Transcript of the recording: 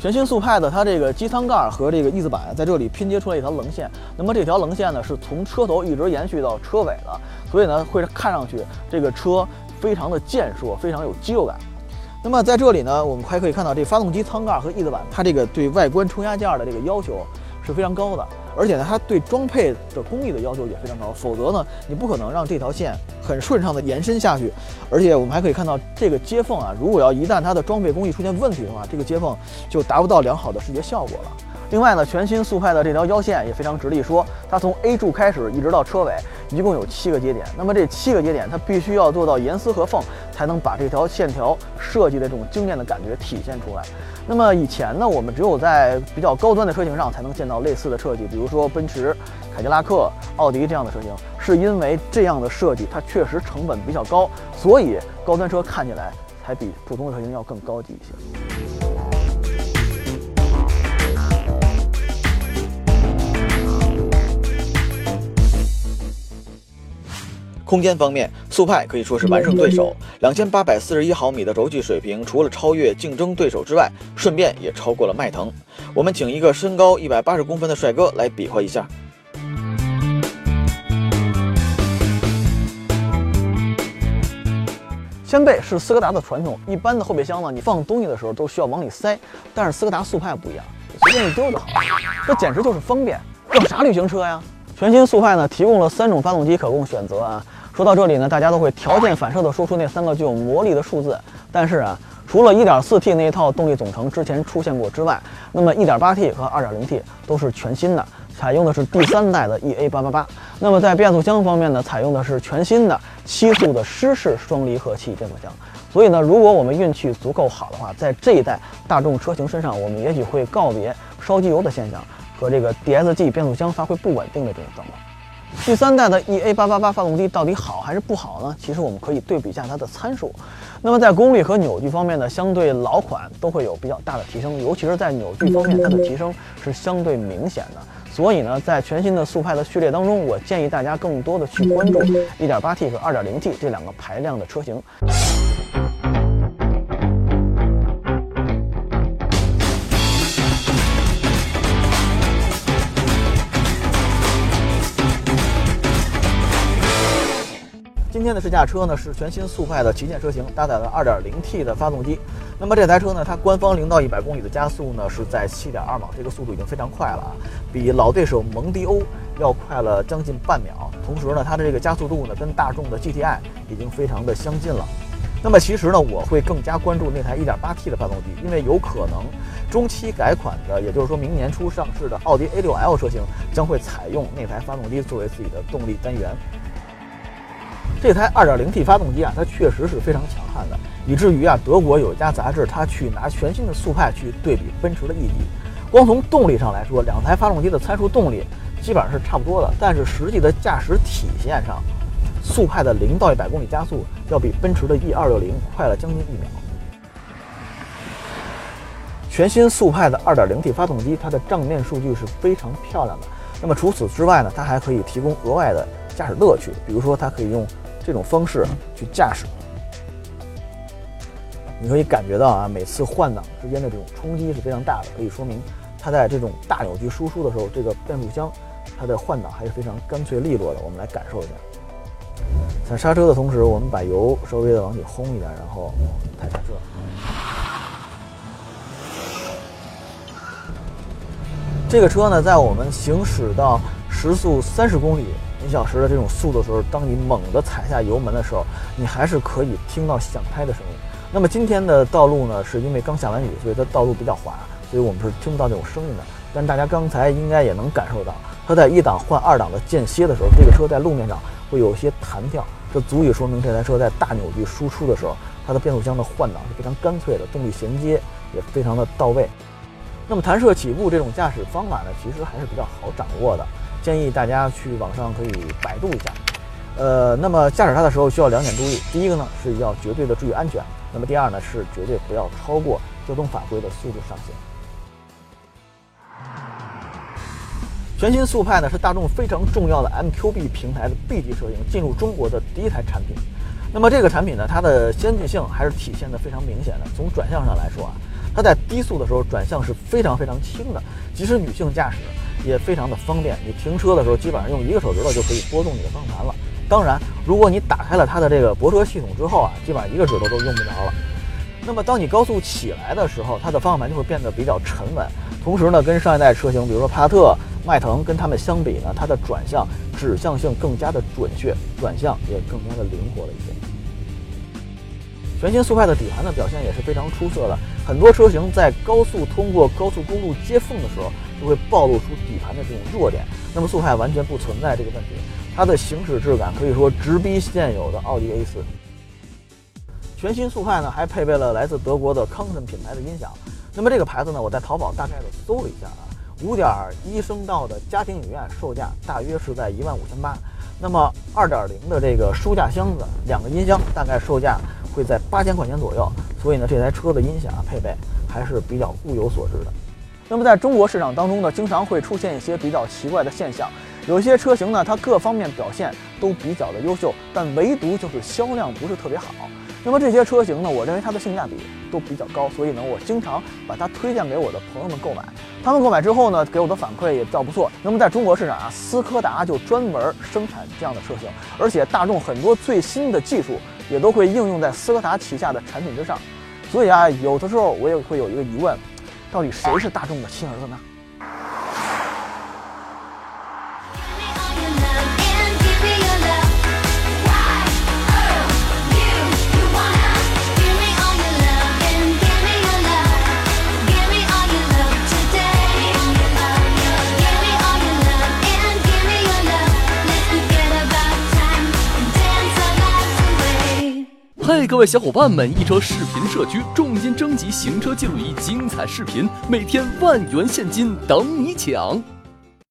全新速派的它这个机舱盖和这个翼子板在这里拼接出来一条棱线，那么这条棱线呢是从车头一直延续到车尾的，所以呢会看上去这个车非常的健硕，非常有肌肉感。那么在这里呢，我们还可以看到这发动机舱盖和翼子板，它这个对外观冲压件的这个要求是非常高的。而且呢，它对装配的工艺的要求也非常高，否则呢，你不可能让这条线很顺畅的延伸下去。而且我们还可以看到这个接缝啊，如果要一旦它的装配工艺出现问题的话，这个接缝就达不到良好的视觉效果了。另外呢，全新速派的这条腰线也非常直立，说它从 A 柱开始一直到车尾，一共有七个节点。那么这七个节点，它必须要做到严丝合缝，才能把这条线条设计的这种惊艳的感觉体现出来。那么以前呢，我们只有在比较高端的车型上才能见到类似的设计，比如说奔驰、凯迪拉克、奥迪这样的车型，是因为这样的设计它确实成本比较高，所以高端车看起来才比普通的车型要更高级一些。空间方面，速派可以说是完胜对手。两千八百四十一毫米的轴距水平，除了超越竞争对手之外，顺便也超过了迈腾。我们请一个身高一百八十公分的帅哥来比划一下。掀背是斯柯达的传统，一般的后备箱呢，你放东西的时候都需要往里塞，但是斯柯达速派不一样，随便一丢就好，这简直就是方便。要啥旅行车呀？全新速派呢，提供了三种发动机可供选择啊。说到这里呢，大家都会条件反射地说出那三个具有魔力的数字。但是啊，除了 1.4T 那一套动力总成之前出现过之外，那么 1.8T 和 2.0T 都是全新的，采用的是第三代的 EA888。那么在变速箱方面呢，采用的是全新的七速的湿式双离合器变速箱。所以呢，如果我们运气足够好的话，在这一代大众车型身上，我们也许会告别烧机油的现象和这个 DSG 变速箱发挥不稳定的这种状况。第三代的 EA888 发动机到底好还是不好呢？其实我们可以对比一下它的参数。那么在功率和扭矩方面呢，相对老款都会有比较大的提升，尤其是在扭矩方面，它的提升是相对明显的。所以呢，在全新的速派的序列当中，我建议大家更多的去关注 1.8T 和 2.0T 这两个排量的车型。天的试驾车呢是全新速派的旗舰车型，搭载了 2.0T 的发动机。那么这台车呢，它官方零到一百公里的加速呢是在7.2秒，这个速度已经非常快了啊，比老对手蒙迪欧要快了将近半秒。同时呢，它的这个加速度呢跟大众的 GTI 已经非常的相近了。那么其实呢，我会更加关注那台 1.8T 的发动机，因为有可能中期改款的，也就是说明年初上市的奥迪 A6L 车型将会采用那台发动机作为自己的动力单元。这台 2.0T 发动机啊，它确实是非常强悍的，以至于啊，德国有一家杂志，它去拿全新的速派去对比奔驰的 E 级，光从动力上来说，两台发动机的参数动力基本上是差不多的，但是实际的驾驶体验上，速派的零到一百公里加速要比奔驰的 E260 快了将近一秒。全新速派的 2.0T 发动机，它的账面数据是非常漂亮的。那么除此之外呢，它还可以提供额外的驾驶乐趣，比如说它可以用。这种方式去驾驶，你可以感觉到啊，每次换挡之间的这种冲击是非常大的，可以说明它在这种大扭矩输出的时候，这个变速箱它的换挡还是非常干脆利落的。我们来感受一下，踩刹车的同时，我们把油稍微的往里轰一点，然后踩刹车。这个车呢，在我们行驶到时速三十公里。一小时的这种速度的时候，当你猛地踩下油门的时候，你还是可以听到响拍的声音。那么今天的道路呢，是因为刚下完雨，所以它道路比较滑，所以我们是听不到这种声音的。但大家刚才应该也能感受到，它在一档换二档的间歇的时候，这个车在路面上会有一些弹跳，这足以说明这台车在大扭矩输出的时候，它的变速箱的换挡是非常干脆的，动力衔接也非常的到位。那么弹射起步这种驾驶方法呢，其实还是比较好掌握的，建议大家去网上可以百度一下。呃，那么驾驶它的时候需要两点注意，第一个呢是要绝对的注意安全，那么第二呢是绝对不要超过交通法规的速度上限。全新速派呢是大众非常重要的 MQB 平台的 B 级车型进入中国的第一台产品。那么这个产品呢，它的先进性还是体现的非常明显的。从转向上来说啊，它在低速的时候转向是非常非常轻的，即使女性驾驶也非常的方便。你停车的时候基本上用一个手指头就可以拨动你的方向盘了。当然，如果你打开了它的这个泊车系统之后啊，基本上一个指头都用不着了。那么当你高速起来的时候，它的方向盘就会变得比较沉稳。同时呢，跟上一代车型，比如说帕萨特。迈腾跟它们相比呢，它的转向指向性更加的准确，转向也更加的灵活了一些。全新速派的底盘的表现也是非常出色的，很多车型在高速通过高速公路接缝的时候，就会暴露出底盘的这种弱点。那么速派完全不存在这个问题，它的行驶质感可以说直逼现有的奥迪 A 四。全新速派呢，还配备了来自德国的康森品牌的音响。那么这个牌子呢，我在淘宝大概的搜了一下啊。五点一声道的家庭影院售价大约是在一万五千八，那么二点零的这个书架箱子，两个音箱大概售价会在八千块钱左右。所以呢，这台车的音响啊配备还是比较物有所值的。那么在中国市场当中呢，经常会出现一些比较奇怪的现象，有一些车型呢，它各方面表现都比较的优秀，但唯独就是销量不是特别好。那么这些车型呢，我认为它的性价比都比较高，所以呢，我经常把它推荐给我的朋友们购买。他们购买之后呢，给我的反馈也比较不错。那么在中国市场啊，斯柯达就专门生产这样的车型，而且大众很多最新的技术也都会应用在斯柯达旗下的产品之上。所以啊，有的时候我也会有一个疑问，到底谁是大众的亲儿子呢？各位小伙伴们！易车视频社区重金征集行车记录仪精彩视频，每天万元现金等你抢。